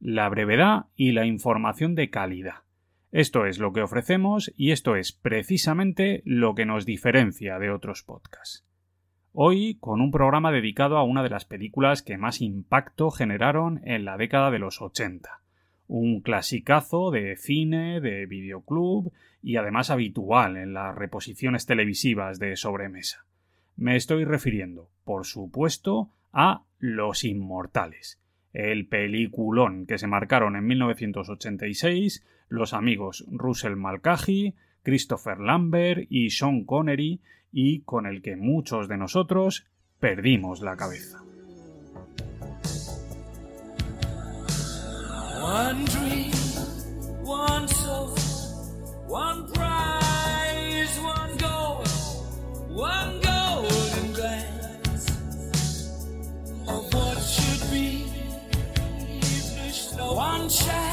la brevedad y la información de calidad. Esto es lo que ofrecemos y esto es precisamente lo que nos diferencia de otros podcasts. Hoy con un programa dedicado a una de las películas que más impacto generaron en la década de los 80. Un clasicazo de cine, de videoclub y además habitual en las reposiciones televisivas de sobremesa. Me estoy refiriendo, por supuesto, a Los Inmortales, el peliculón que se marcaron en 1986 los amigos Russell Malkaji, Christopher Lambert y Sean Connery y con el que muchos de nosotros perdimos la cabeza. One dream, one soul, one prize, one one One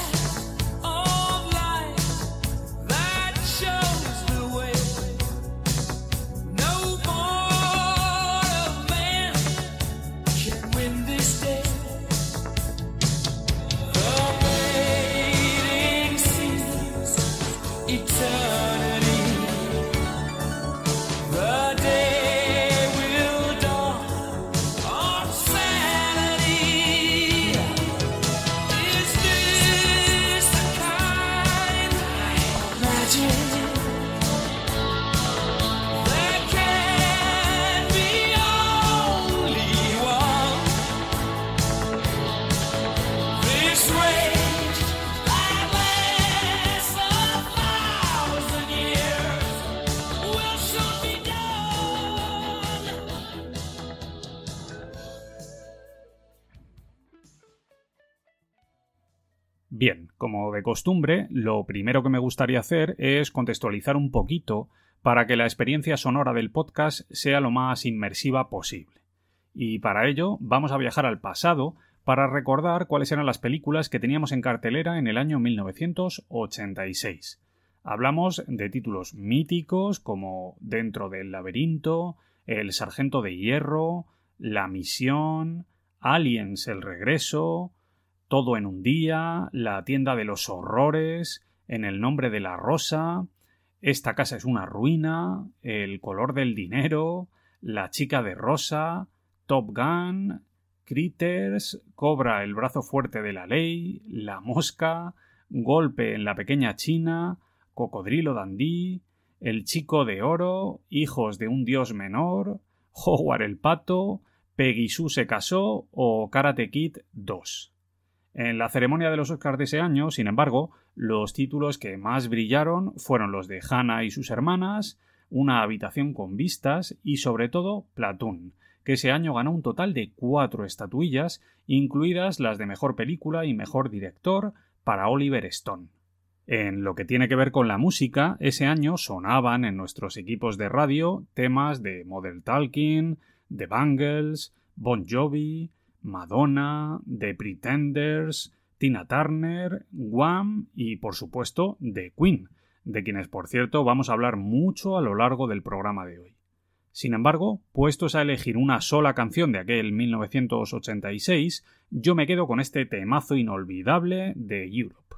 como de costumbre, lo primero que me gustaría hacer es contextualizar un poquito para que la experiencia sonora del podcast sea lo más inmersiva posible. Y para ello vamos a viajar al pasado para recordar cuáles eran las películas que teníamos en cartelera en el año 1986. Hablamos de títulos míticos como Dentro del laberinto, El Sargento de Hierro, La Misión, Aliens el Regreso, todo en un día, La tienda de los horrores, En el nombre de la rosa, Esta casa es una ruina, El color del dinero, La chica de rosa, Top Gun, Critters, Cobra el brazo fuerte de la ley, La mosca, Golpe en la pequeña China, Cocodrilo Dandí, El chico de oro, Hijos de un dios menor, Howard el pato, Peggy Sue se casó o Karate Kid 2. En la ceremonia de los Oscars de ese año, sin embargo, los títulos que más brillaron fueron los de Hannah y sus hermanas, Una habitación con vistas y sobre todo Platoon, que ese año ganó un total de cuatro estatuillas, incluidas las de mejor película y mejor director, para Oliver Stone. En lo que tiene que ver con la música, ese año sonaban en nuestros equipos de radio temas de Model Talking, The Bangles, Bon Jovi, Madonna, The Pretenders, Tina Turner, Wham y por supuesto The Queen, de quienes por cierto vamos a hablar mucho a lo largo del programa de hoy. Sin embargo, puestos a elegir una sola canción de aquel 1986, yo me quedo con este temazo inolvidable de Europe.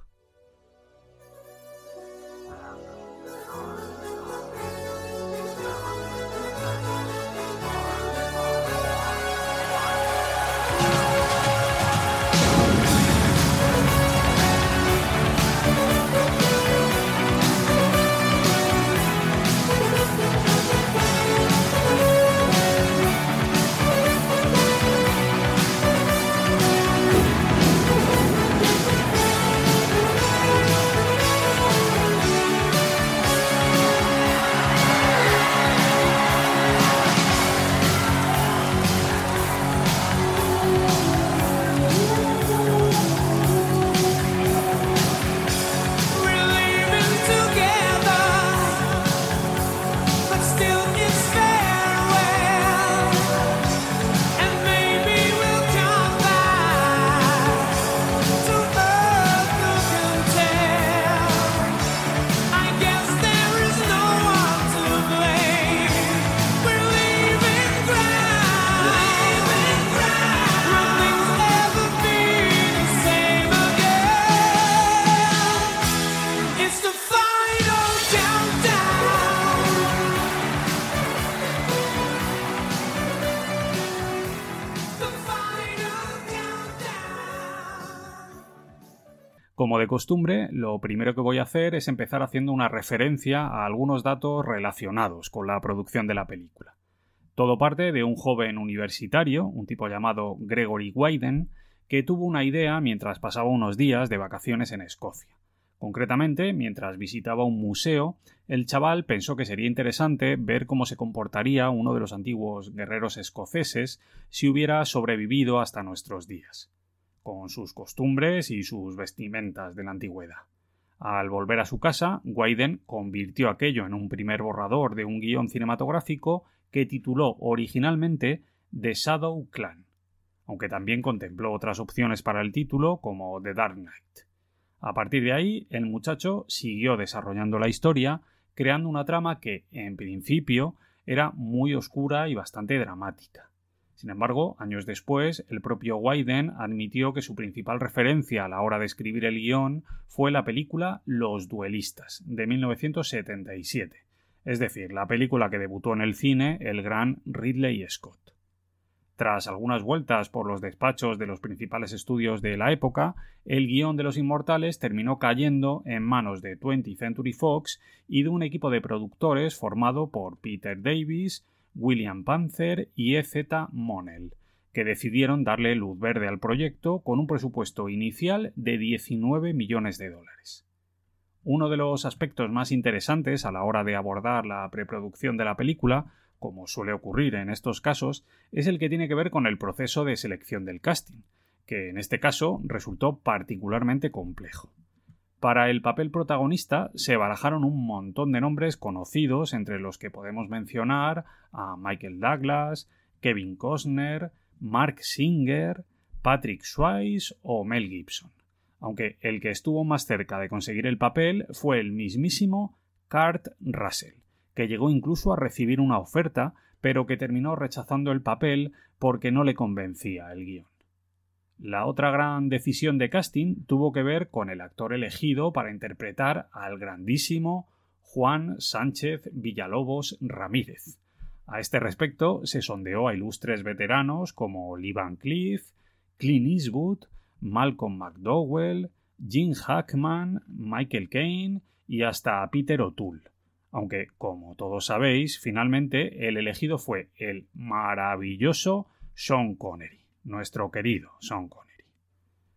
Como de costumbre, lo primero que voy a hacer es empezar haciendo una referencia a algunos datos relacionados con la producción de la película. Todo parte de un joven universitario, un tipo llamado Gregory Wyden, que tuvo una idea mientras pasaba unos días de vacaciones en Escocia. Concretamente, mientras visitaba un museo, el chaval pensó que sería interesante ver cómo se comportaría uno de los antiguos guerreros escoceses si hubiera sobrevivido hasta nuestros días con sus costumbres y sus vestimentas de la antigüedad. Al volver a su casa, Wyden convirtió aquello en un primer borrador de un guion cinematográfico que tituló originalmente The Shadow Clan, aunque también contempló otras opciones para el título como The Dark Knight. A partir de ahí, el muchacho siguió desarrollando la historia, creando una trama que, en principio, era muy oscura y bastante dramática. Sin embargo, años después, el propio Wyden admitió que su principal referencia a la hora de escribir el guion fue la película Los Duelistas, de 1977, es decir, la película que debutó en el cine el gran Ridley Scott. Tras algunas vueltas por los despachos de los principales estudios de la época, el guion de Los Inmortales terminó cayendo en manos de 20th Century Fox y de un equipo de productores formado por Peter Davis, William Panzer y E.Z. Monell, que decidieron darle luz verde al proyecto con un presupuesto inicial de 19 millones de dólares. Uno de los aspectos más interesantes a la hora de abordar la preproducción de la película, como suele ocurrir en estos casos, es el que tiene que ver con el proceso de selección del casting, que en este caso resultó particularmente complejo. Para el papel protagonista se barajaron un montón de nombres conocidos, entre los que podemos mencionar a Michael Douglas, Kevin Costner, Mark Singer, Patrick Swayze o Mel Gibson. Aunque el que estuvo más cerca de conseguir el papel fue el mismísimo Kurt Russell, que llegó incluso a recibir una oferta, pero que terminó rechazando el papel porque no le convencía el guion. La otra gran decisión de casting tuvo que ver con el actor elegido para interpretar al grandísimo Juan Sánchez Villalobos Ramírez. A este respecto se sondeó a ilustres veteranos como Lee Van Cleef, Clint Eastwood, Malcolm McDowell, Jim Hackman, Michael Caine y hasta Peter O'Toole. Aunque, como todos sabéis, finalmente el elegido fue el maravilloso Sean Connery nuestro querido Sean Connery.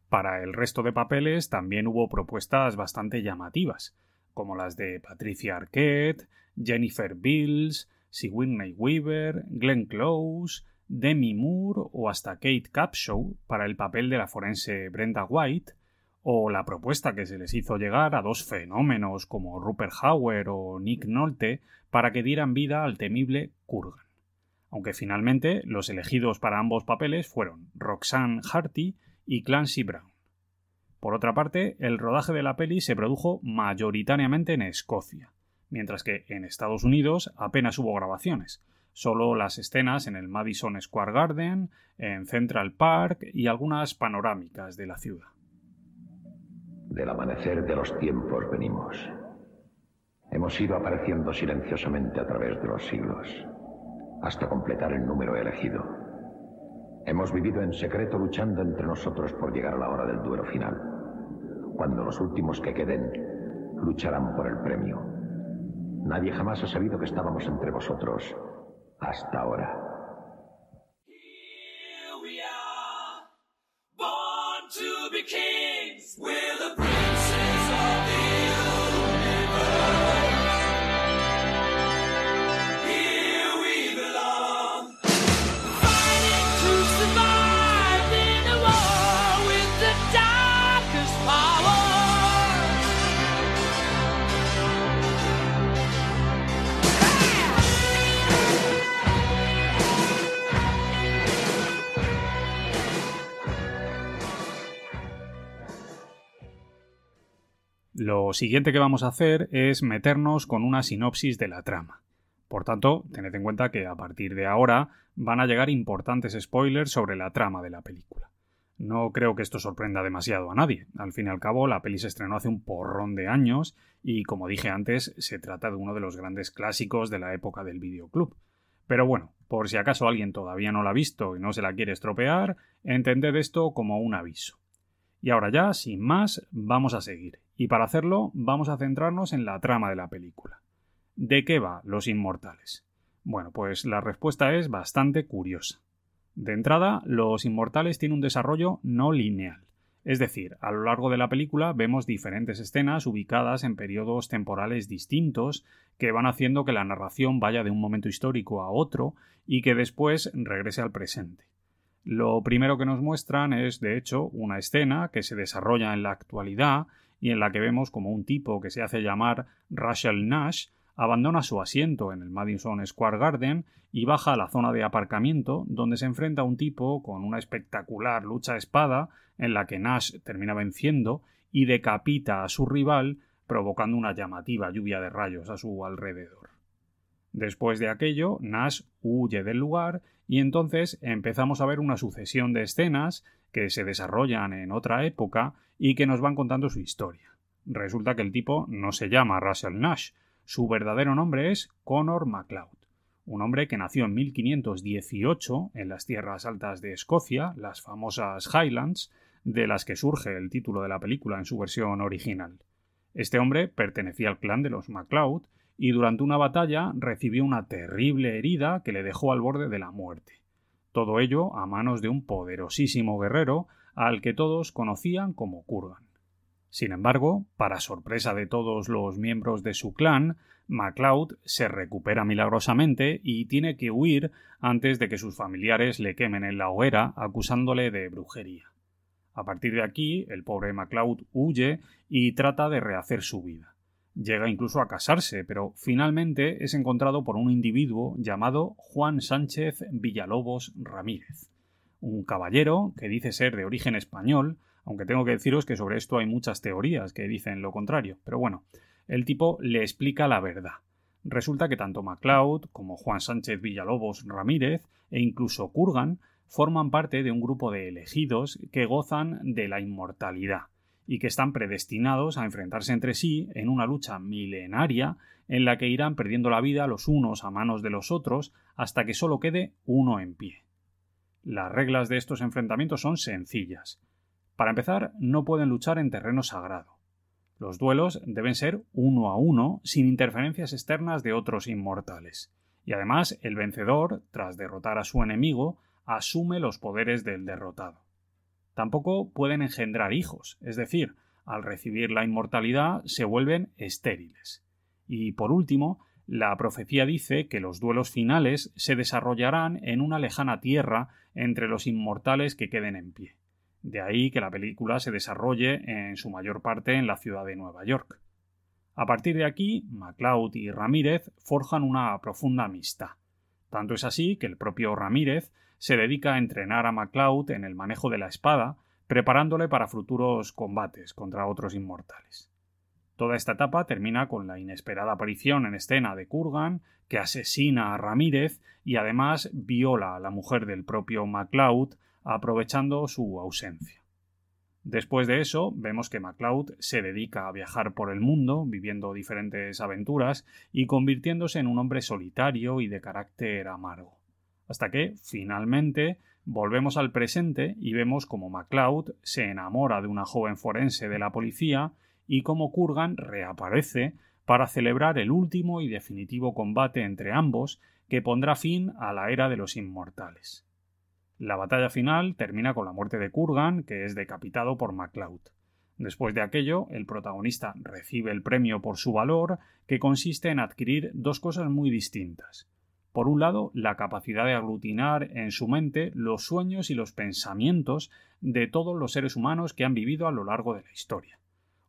Para el resto de papeles también hubo propuestas bastante llamativas, como las de Patricia Arquette, Jennifer Bills, Sigourney Weaver, Glenn Close, Demi Moore o hasta Kate Capshaw para el papel de la forense Brenda White, o la propuesta que se les hizo llegar a dos fenómenos como Rupert Hauer o Nick Nolte para que dieran vida al temible Kurgan. Aunque finalmente los elegidos para ambos papeles fueron Roxanne Harty y Clancy Brown. Por otra parte, el rodaje de la peli se produjo mayoritariamente en Escocia, mientras que en Estados Unidos apenas hubo grabaciones, solo las escenas en el Madison Square Garden, en Central Park y algunas panorámicas de la ciudad. Del amanecer de los tiempos venimos. Hemos ido apareciendo silenciosamente a través de los siglos, hasta completar el número elegido. Hemos vivido en secreto luchando entre nosotros por llegar a la hora del duelo final, cuando los últimos que queden lucharán por el premio. Nadie jamás ha sabido que estábamos entre vosotros hasta ahora. Lo siguiente que vamos a hacer es meternos con una sinopsis de la trama. Por tanto, tened en cuenta que a partir de ahora van a llegar importantes spoilers sobre la trama de la película. No creo que esto sorprenda demasiado a nadie. Al fin y al cabo, la peli se estrenó hace un porrón de años y, como dije antes, se trata de uno de los grandes clásicos de la época del videoclub. Pero bueno, por si acaso alguien todavía no la ha visto y no se la quiere estropear, entended esto como un aviso. Y ahora ya, sin más, vamos a seguir. Y para hacerlo, vamos a centrarnos en la trama de la película. ¿De qué va Los Inmortales? Bueno, pues la respuesta es bastante curiosa. De entrada, Los Inmortales tiene un desarrollo no lineal. Es decir, a lo largo de la película vemos diferentes escenas ubicadas en periodos temporales distintos que van haciendo que la narración vaya de un momento histórico a otro y que después regrese al presente. Lo primero que nos muestran es, de hecho, una escena que se desarrolla en la actualidad y en la que vemos como un tipo que se hace llamar Rachel Nash abandona su asiento en el Madison Square Garden y baja a la zona de aparcamiento donde se enfrenta a un tipo con una espectacular lucha espada en la que Nash termina venciendo y decapita a su rival provocando una llamativa lluvia de rayos a su alrededor. Después de aquello, Nash huye del lugar y entonces empezamos a ver una sucesión de escenas que se desarrollan en otra época y que nos van contando su historia. Resulta que el tipo no se llama Russell Nash, su verdadero nombre es Connor MacLeod, un hombre que nació en 1518 en las tierras altas de Escocia, las famosas Highlands, de las que surge el título de la película en su versión original. Este hombre pertenecía al clan de los MacLeod y durante una batalla recibió una terrible herida que le dejó al borde de la muerte. Todo ello a manos de un poderosísimo guerrero al que todos conocían como Kurgan. Sin embargo, para sorpresa de todos los miembros de su clan, MacLeod se recupera milagrosamente y tiene que huir antes de que sus familiares le quemen en la hoguera acusándole de brujería. A partir de aquí, el pobre MacLeod huye y trata de rehacer su vida. Llega incluso a casarse, pero finalmente es encontrado por un individuo llamado Juan Sánchez Villalobos Ramírez, un caballero que dice ser de origen español, aunque tengo que deciros que sobre esto hay muchas teorías que dicen lo contrario, pero bueno, el tipo le explica la verdad. Resulta que tanto MacLeod como Juan Sánchez Villalobos Ramírez e incluso Kurgan forman parte de un grupo de elegidos que gozan de la inmortalidad y que están predestinados a enfrentarse entre sí en una lucha milenaria en la que irán perdiendo la vida los unos a manos de los otros hasta que solo quede uno en pie. Las reglas de estos enfrentamientos son sencillas. Para empezar, no pueden luchar en terreno sagrado. Los duelos deben ser uno a uno, sin interferencias externas de otros inmortales. Y además, el vencedor, tras derrotar a su enemigo, asume los poderes del derrotado. Tampoco pueden engendrar hijos, es decir, al recibir la inmortalidad se vuelven estériles. Y por último, la profecía dice que los duelos finales se desarrollarán en una lejana tierra entre los inmortales que queden en pie. De ahí que la película se desarrolle en su mayor parte en la ciudad de Nueva York. A partir de aquí, MacLeod y Ramírez forjan una profunda amistad. Tanto es así que el propio Ramírez se dedica a entrenar a MacLeod en el manejo de la espada, preparándole para futuros combates contra otros inmortales. Toda esta etapa termina con la inesperada aparición en escena de Kurgan, que asesina a Ramírez y además viola a la mujer del propio MacLeod, aprovechando su ausencia. Después de eso, vemos que MacLeod se dedica a viajar por el mundo, viviendo diferentes aventuras y convirtiéndose en un hombre solitario y de carácter amargo. Hasta que, finalmente, volvemos al presente y vemos como MacLeod se enamora de una joven forense de la policía y como Kurgan reaparece para celebrar el último y definitivo combate entre ambos que pondrá fin a la era de los inmortales. La batalla final termina con la muerte de Kurgan, que es decapitado por MacLeod. Después de aquello, el protagonista recibe el premio por su valor, que consiste en adquirir dos cosas muy distintas. Por un lado, la capacidad de aglutinar en su mente los sueños y los pensamientos de todos los seres humanos que han vivido a lo largo de la historia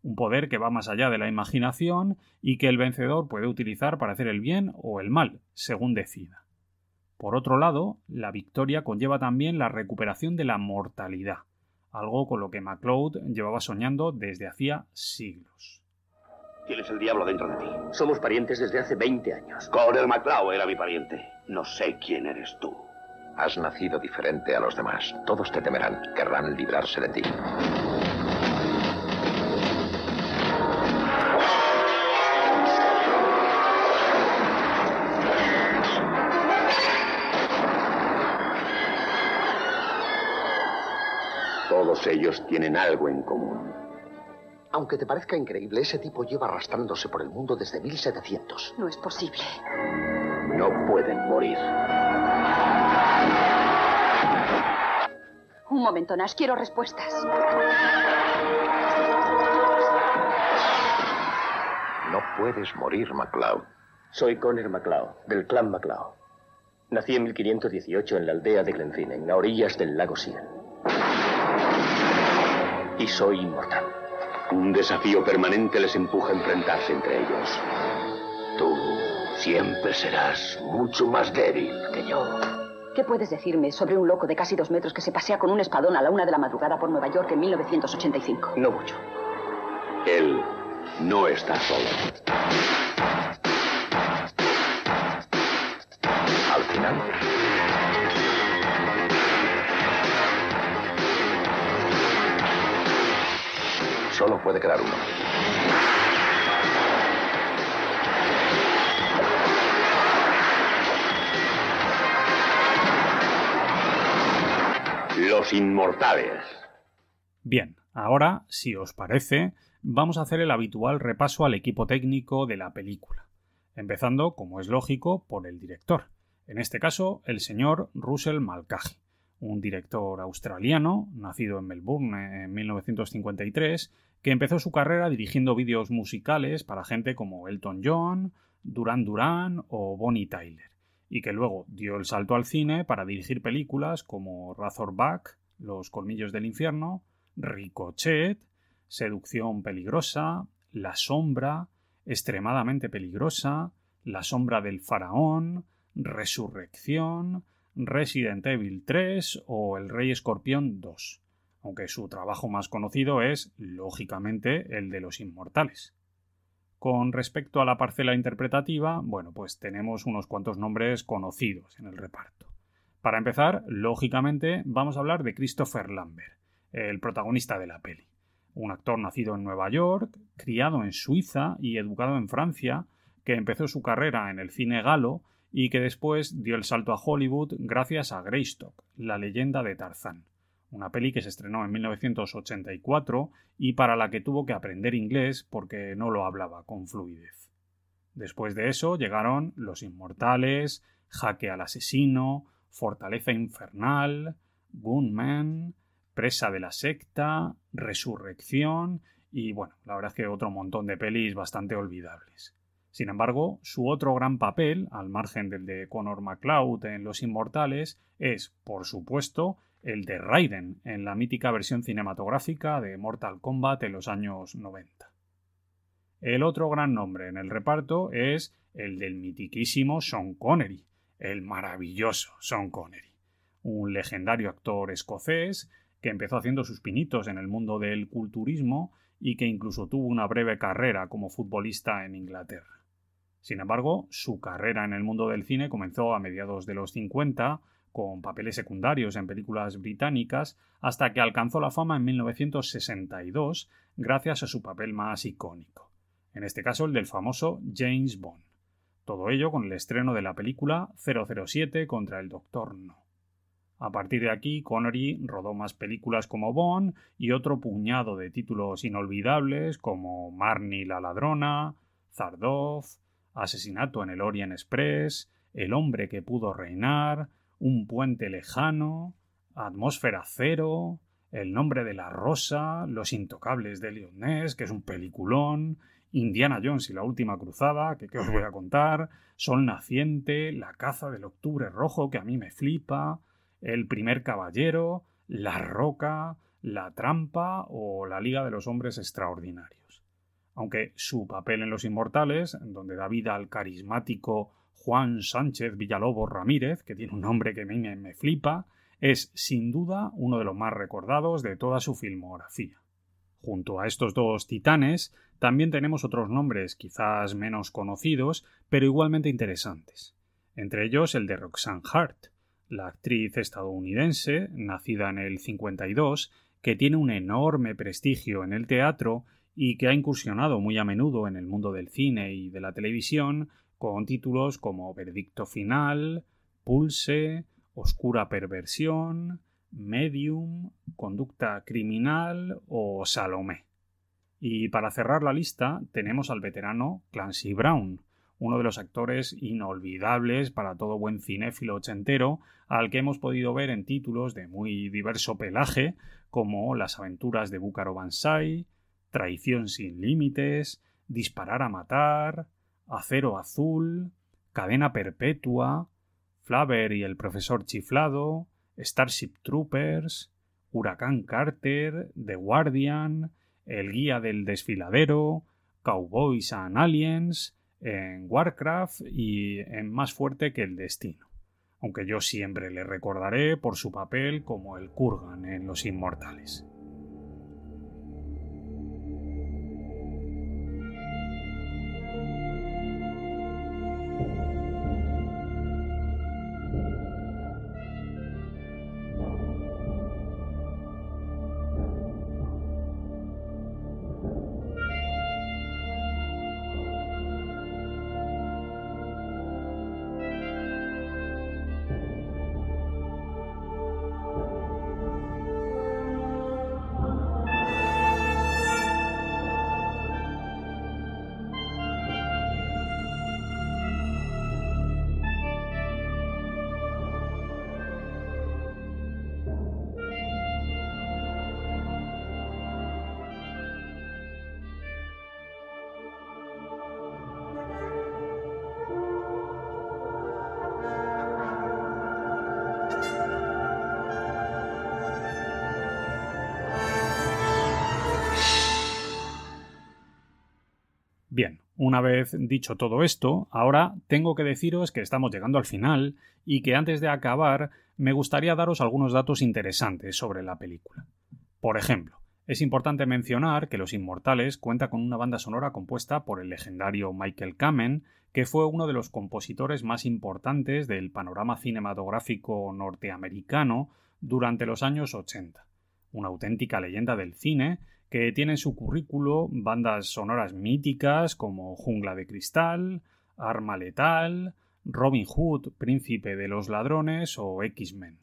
un poder que va más allá de la imaginación y que el vencedor puede utilizar para hacer el bien o el mal, según decida. Por otro lado, la victoria conlleva también la recuperación de la mortalidad, algo con lo que MacLeod llevaba soñando desde hacía siglos. Tienes el diablo dentro de ti. Somos parientes desde hace 20 años. Coronel MacLeod era mi pariente. No sé quién eres tú. Has nacido diferente a los demás. Todos te temerán. Querrán librarse de ti. Todos ellos tienen algo en común. Aunque te parezca increíble, ese tipo lleva arrastrándose por el mundo desde 1700. No es posible. No pueden morir. Un momento, Nash. Quiero respuestas. No puedes morir, MacLeod. Soy Conner MacLeod, del clan MacLeod. Nací en 1518 en la aldea de Glenfinnan, a orillas del lago Sion. Y soy inmortal. Un desafío permanente les empuja a enfrentarse entre ellos. Tú siempre serás mucho más débil que yo. ¿Qué puedes decirme sobre un loco de casi dos metros que se pasea con un espadón a la una de la madrugada por Nueva York en 1985? No mucho. Él no está solo. Al final, solo puede quedar uno. Los inmortales. Bien, ahora, si os parece, vamos a hacer el habitual repaso al equipo técnico de la película, empezando, como es lógico, por el director, en este caso el señor Russell Mulcahy, un director australiano, nacido en Melbourne en 1953, que empezó su carrera dirigiendo vídeos musicales para gente como Elton John, Duran Duran o Bonnie Tyler, y que luego dio el salto al cine para dirigir películas como Razorback, Los Colmillos del Infierno, Ricochet, Seducción Peligrosa, La Sombra, Extremadamente Peligrosa, La Sombra del Faraón, Resurrección, Resident Evil 3 o El Rey Escorpión 2, aunque su trabajo más conocido es, lógicamente, el de los Inmortales. Con respecto a la parcela interpretativa, bueno, pues tenemos unos cuantos nombres conocidos en el reparto. Para empezar, lógicamente, vamos a hablar de Christopher Lambert, el protagonista de la peli. Un actor nacido en Nueva York, criado en Suiza y educado en Francia, que empezó su carrera en el cine galo y que después dio el salto a Hollywood gracias a Greystock, la leyenda de Tarzán, una peli que se estrenó en 1984 y para la que tuvo que aprender inglés porque no lo hablaba con fluidez. Después de eso llegaron Los Inmortales, Jaque al Asesino, Fortaleza Infernal, Gunman, Presa de la Secta, Resurrección y bueno, la verdad es que otro montón de pelis bastante olvidables. Sin embargo, su otro gran papel, al margen del de Conor MacLeod en Los Inmortales, es, por supuesto, el de Raiden en la mítica versión cinematográfica de Mortal Kombat en los años 90. El otro gran nombre en el reparto es el del mitiquísimo Sean Connery, el maravilloso Sean Connery, un legendario actor escocés que empezó haciendo sus pinitos en el mundo del culturismo y que incluso tuvo una breve carrera como futbolista en Inglaterra. Sin embargo, su carrera en el mundo del cine comenzó a mediados de los 50 con papeles secundarios en películas británicas hasta que alcanzó la fama en 1962 gracias a su papel más icónico, en este caso el del famoso James Bond. Todo ello con el estreno de la película 007 contra el Doctor No. A partir de aquí, Connery rodó más películas como Bond y otro puñado de títulos inolvidables como Marnie la ladrona, Zardov, Asesinato en el Orient Express, El hombre que pudo reinar, Un puente lejano, Atmósfera cero, El nombre de la rosa, Los intocables de Lyonés, que es un peliculón, Indiana Jones y la última cruzada, que, que os voy a contar, Sol naciente, La caza del octubre rojo, que a mí me flipa, El primer caballero, La roca, La trampa o La liga de los hombres extraordinarios. Aunque su papel en Los Inmortales, donde da vida al carismático Juan Sánchez Villalobos Ramírez, que tiene un nombre que me, me flipa, es sin duda uno de los más recordados de toda su filmografía. Junto a estos dos titanes, también tenemos otros nombres quizás menos conocidos, pero igualmente interesantes. Entre ellos el de Roxanne Hart, la actriz estadounidense, nacida en el 52, que tiene un enorme prestigio en el teatro y que ha incursionado muy a menudo en el mundo del cine y de la televisión con títulos como Veredicto Final, Pulse, Oscura Perversión, Medium, Conducta Criminal o Salomé. Y para cerrar la lista tenemos al veterano Clancy Brown, uno de los actores inolvidables para todo buen cinéfilo ochentero, al que hemos podido ver en títulos de muy diverso pelaje, como Las aventuras de Búcaro Banzai, Traición sin límites, Disparar a matar, Acero azul, Cadena perpetua, Flaver y el profesor chiflado, Starship Troopers, Huracán Carter, The Guardian, El guía del desfiladero, Cowboys and Aliens, en Warcraft y en Más fuerte que el destino. Aunque yo siempre le recordaré por su papel como el Kurgan en Los Inmortales. Una vez dicho todo esto, ahora tengo que deciros que estamos llegando al final y que antes de acabar me gustaría daros algunos datos interesantes sobre la película. Por ejemplo, es importante mencionar que Los Inmortales cuenta con una banda sonora compuesta por el legendario Michael Kamen, que fue uno de los compositores más importantes del panorama cinematográfico norteamericano durante los años 80. Una auténtica leyenda del cine que tiene en su currículo bandas sonoras míticas como Jungla de Cristal, Arma Letal, Robin Hood, Príncipe de los Ladrones o X-Men.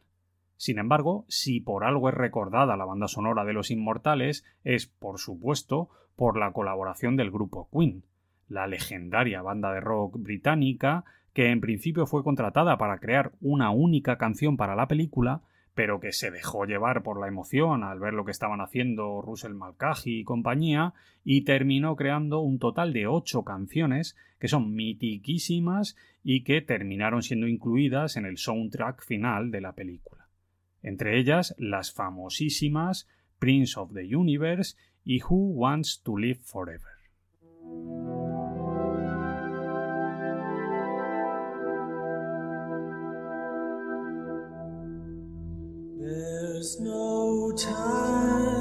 Sin embargo, si por algo es recordada la banda sonora de Los Inmortales, es, por supuesto, por la colaboración del grupo Queen, la legendaria banda de rock británica que en principio fue contratada para crear una única canción para la película, pero que se dejó llevar por la emoción al ver lo que estaban haciendo Russell Malkaji y compañía, y terminó creando un total de ocho canciones que son mitiquísimas y que terminaron siendo incluidas en el soundtrack final de la película. entre ellas las famosísimas Prince of the Universe y Who Wants to Live Forever. There's no time.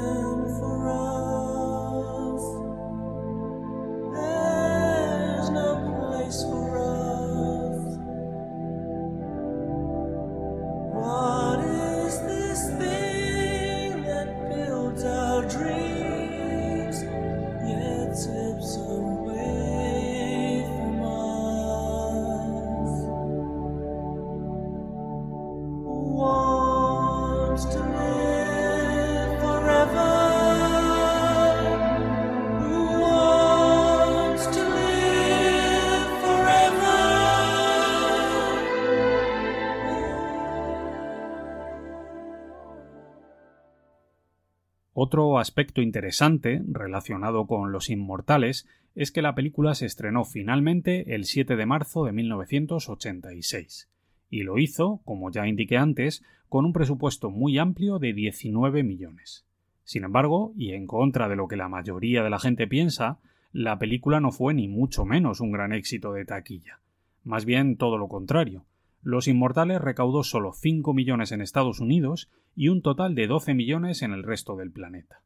Otro aspecto interesante relacionado con Los Inmortales es que la película se estrenó finalmente el 7 de marzo de 1986 y lo hizo, como ya indiqué antes, con un presupuesto muy amplio de 19 millones. Sin embargo, y en contra de lo que la mayoría de la gente piensa, la película no fue ni mucho menos un gran éxito de taquilla. Más bien todo lo contrario. Los Inmortales recaudó solo 5 millones en Estados Unidos y un total de 12 millones en el resto del planeta.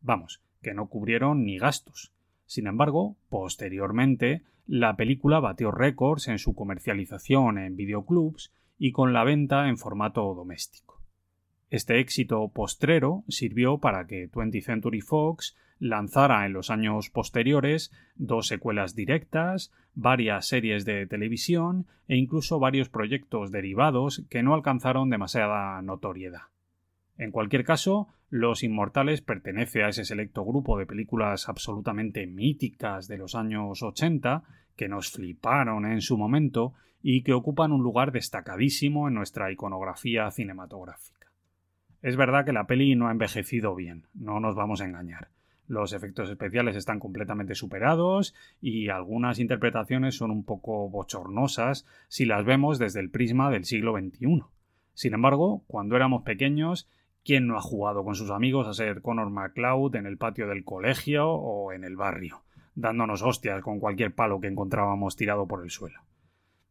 Vamos, que no cubrieron ni gastos. Sin embargo, posteriormente, la película batió récords en su comercialización en videoclubs y con la venta en formato doméstico. Este éxito postrero sirvió para que 20th Century Fox lanzara en los años posteriores dos secuelas directas, varias series de televisión e incluso varios proyectos derivados que no alcanzaron demasiada notoriedad. En cualquier caso, Los Inmortales pertenece a ese selecto grupo de películas absolutamente míticas de los años 80 que nos fliparon en su momento y que ocupan un lugar destacadísimo en nuestra iconografía cinematográfica. Es verdad que la peli no ha envejecido bien, no nos vamos a engañar. Los efectos especiales están completamente superados y algunas interpretaciones son un poco bochornosas si las vemos desde el prisma del siglo XXI. Sin embargo, cuando éramos pequeños, ¿quién no ha jugado con sus amigos a ser Connor MacLeod en el patio del colegio o en el barrio, dándonos hostias con cualquier palo que encontrábamos tirado por el suelo?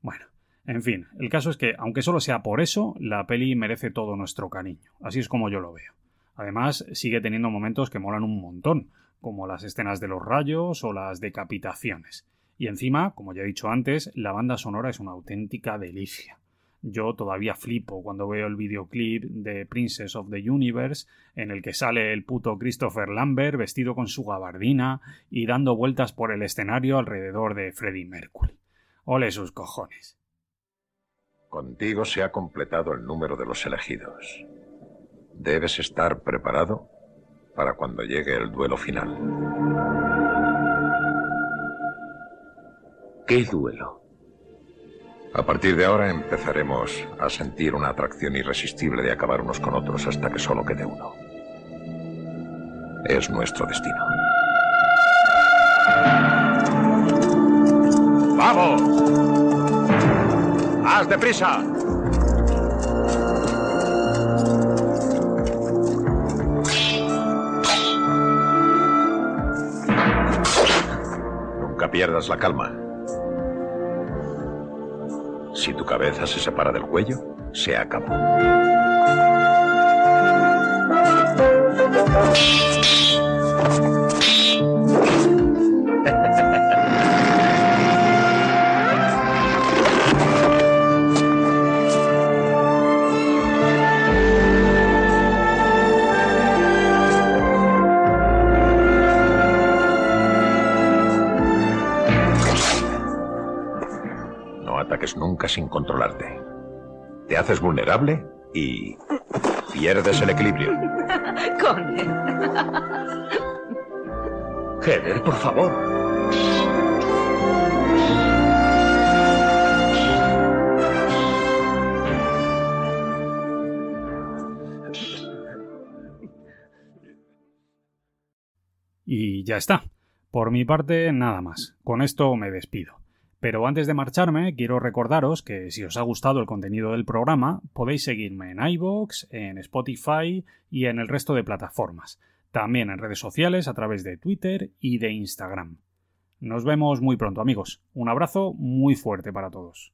Bueno, en fin, el caso es que, aunque solo sea por eso, la peli merece todo nuestro cariño. Así es como yo lo veo. Además, sigue teniendo momentos que molan un montón, como las escenas de los rayos o las decapitaciones. Y encima, como ya he dicho antes, la banda sonora es una auténtica delicia. Yo todavía flipo cuando veo el videoclip de Princess of the Universe, en el que sale el puto Christopher Lambert vestido con su gabardina y dando vueltas por el escenario alrededor de Freddie Mercury. Ole sus cojones. Contigo se ha completado el número de los elegidos. Debes estar preparado para cuando llegue el duelo final. ¿Qué duelo? A partir de ahora empezaremos a sentir una atracción irresistible de acabar unos con otros hasta que solo quede uno. Es nuestro destino. ¡Vamos! ¡Más deprisa! Pierdas la calma. Si tu cabeza se separa del cuello, se acabó. Nunca sin controlarte. Te haces vulnerable y pierdes el equilibrio. Con Heather, por favor. Y ya está. Por mi parte, nada más. Con esto me despido. Pero antes de marcharme, quiero recordaros que si os ha gustado el contenido del programa, podéis seguirme en iVoox, en Spotify y en el resto de plataformas. También en redes sociales a través de Twitter y de Instagram. Nos vemos muy pronto, amigos. Un abrazo muy fuerte para todos.